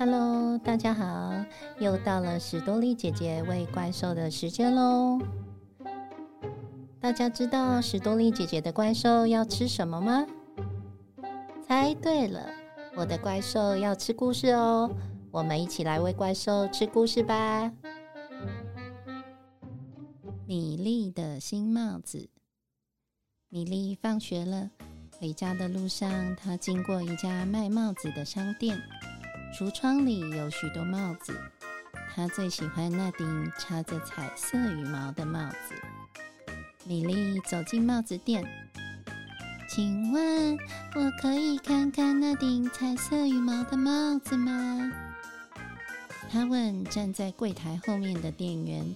Hello，大家好，又到了史多利姐姐喂怪兽的时间喽。大家知道史多利姐姐的怪兽要吃什么吗？猜对了，我的怪兽要吃故事哦。我们一起来喂怪兽吃故事吧。米粒的新帽子。米粒放学了，回家的路上，她经过一家卖帽子的商店。橱窗里有许多帽子，她最喜欢那顶插着彩色羽毛的帽子。米莉走进帽子店，请问我可以看看那顶彩色羽毛的帽子吗？她问站在柜台后面的店员。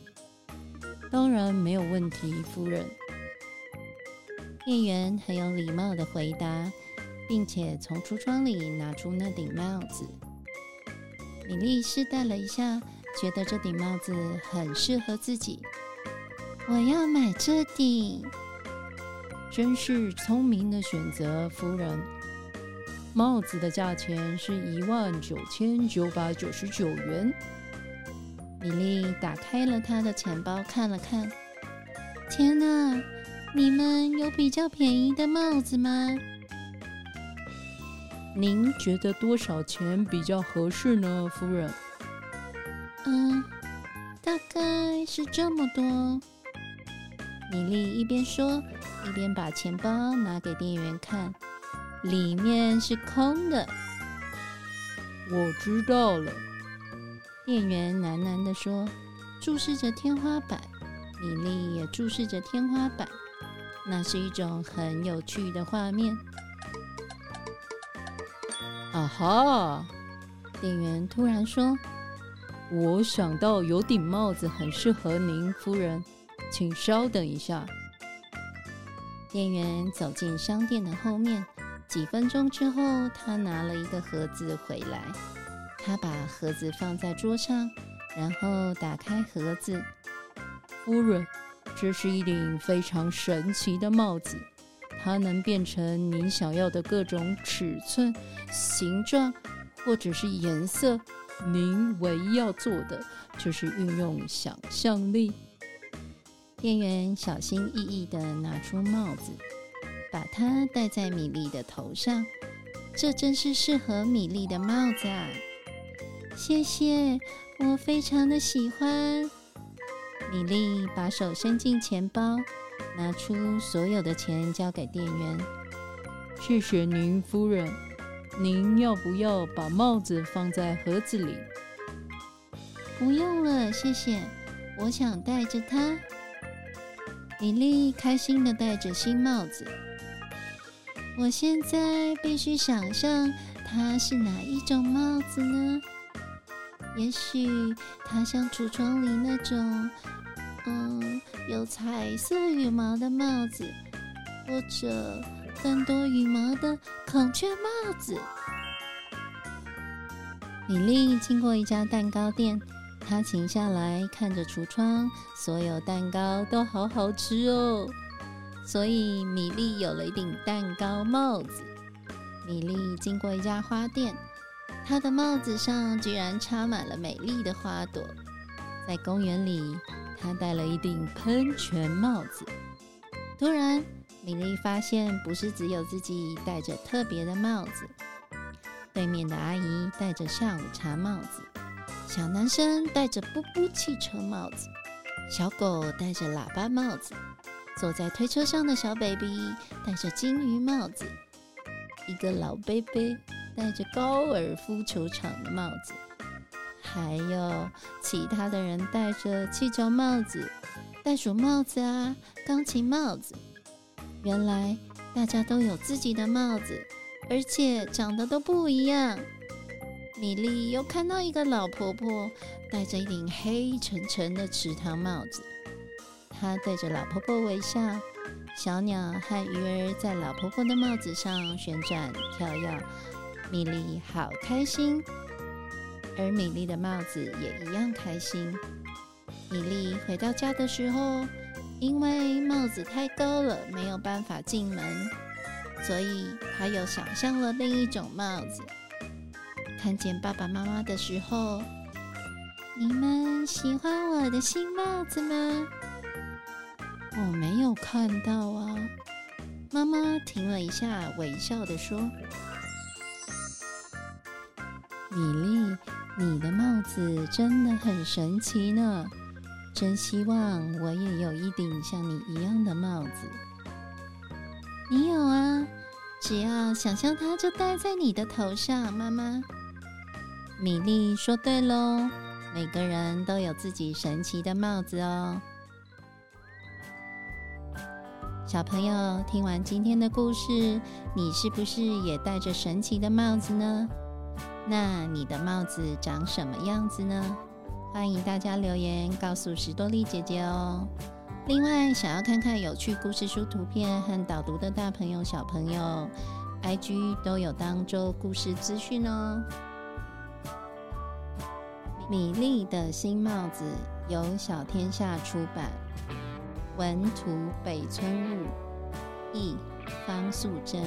当然没有问题，夫人。店员很有礼貌的回答，并且从橱窗里拿出那顶帽子。米莉试戴了一下，觉得这顶帽子很适合自己。我要买这顶，真是聪明的选择，夫人。帽子的价钱是一万九千九百九十九元。米莉打开了她的钱包，看了看。天哪，你们有比较便宜的帽子吗？您觉得多少钱比较合适呢，夫人？嗯，大概是这么多。米莉一边说，一边把钱包拿给店员看，里面是空的。我知道了，店员喃喃地说，注视着天花板。米莉也注视着天花板，那是一种很有趣的画面。啊哈！店员突然说：“我想到有顶帽子很适合您，夫人，请稍等一下。”店员走进商店的后面，几分钟之后，他拿了一个盒子回来。他把盒子放在桌上，然后打开盒子。夫人，这是一顶非常神奇的帽子。它能变成您想要的各种尺寸、形状，或者是颜色。您唯一要做的就是运用想象力。店员小心翼翼地拿出帽子，把它戴在米莉的头上。这真是适合米莉的帽子啊！谢谢，我非常的喜欢。米莉把手伸进钱包。拿出所有的钱交给店员。谢谢您，夫人。您要不要把帽子放在盒子里？不用了，谢谢。我想戴着它。米莉开心的戴着新帽子。我现在必须想象它是哪一种帽子呢？也许它像橱窗里那种，嗯。有彩色羽毛的帽子，或者更多羽毛的孔雀帽子。米莉经过一家蛋糕店，她停下来看着橱窗，所有蛋糕都好好吃哦。所以米莉有了一顶蛋糕帽子。米莉经过一家花店，她的帽子上居然插满了美丽的花朵。在公园里。他戴了一顶喷泉帽子。突然，米莉发现不是只有自己戴着特别的帽子，对面的阿姨戴着下午茶帽子，小男生戴着布布汽车帽子，小狗戴着喇叭帽子，坐在推车上的小 baby 戴着金鱼帽子，一个老 baby 戴着高尔夫球场的帽子。还有其他的人戴着气球帽子、袋鼠帽子啊、钢琴帽子。原来大家都有自己的帽子，而且长得都不一样。米莉又看到一个老婆婆戴着一顶黑沉沉的池塘帽子，她对着老婆婆微笑。小鸟和鱼儿在老婆婆的帽子上旋转跳跃，米莉好开心。而米莉的帽子也一样开心。米莉回到家的时候，因为帽子太高了，没有办法进门，所以她又想象了另一种帽子。看见爸爸妈妈的时候，你们喜欢我的新帽子吗？我没有看到啊。妈妈停了一下，微笑的说：“米莉，你的帽子真的很神奇呢。真希望我也有一顶像你一样的帽子。你有啊，只要想象它就戴在你的头上。”妈妈，米莉说：“对喽，每个人都有自己神奇的帽子哦。”小朋友，听完今天的故事，你是不是也戴着神奇的帽子呢？那你的帽子长什么样子呢？欢迎大家留言告诉史多利姐姐哦。另外，想要看看有趣故事书图片和导读的大朋友、小朋友，IG 都有当周故事资讯哦。米粒的新帽子由小天下出版。文图北村雾，译方素珍。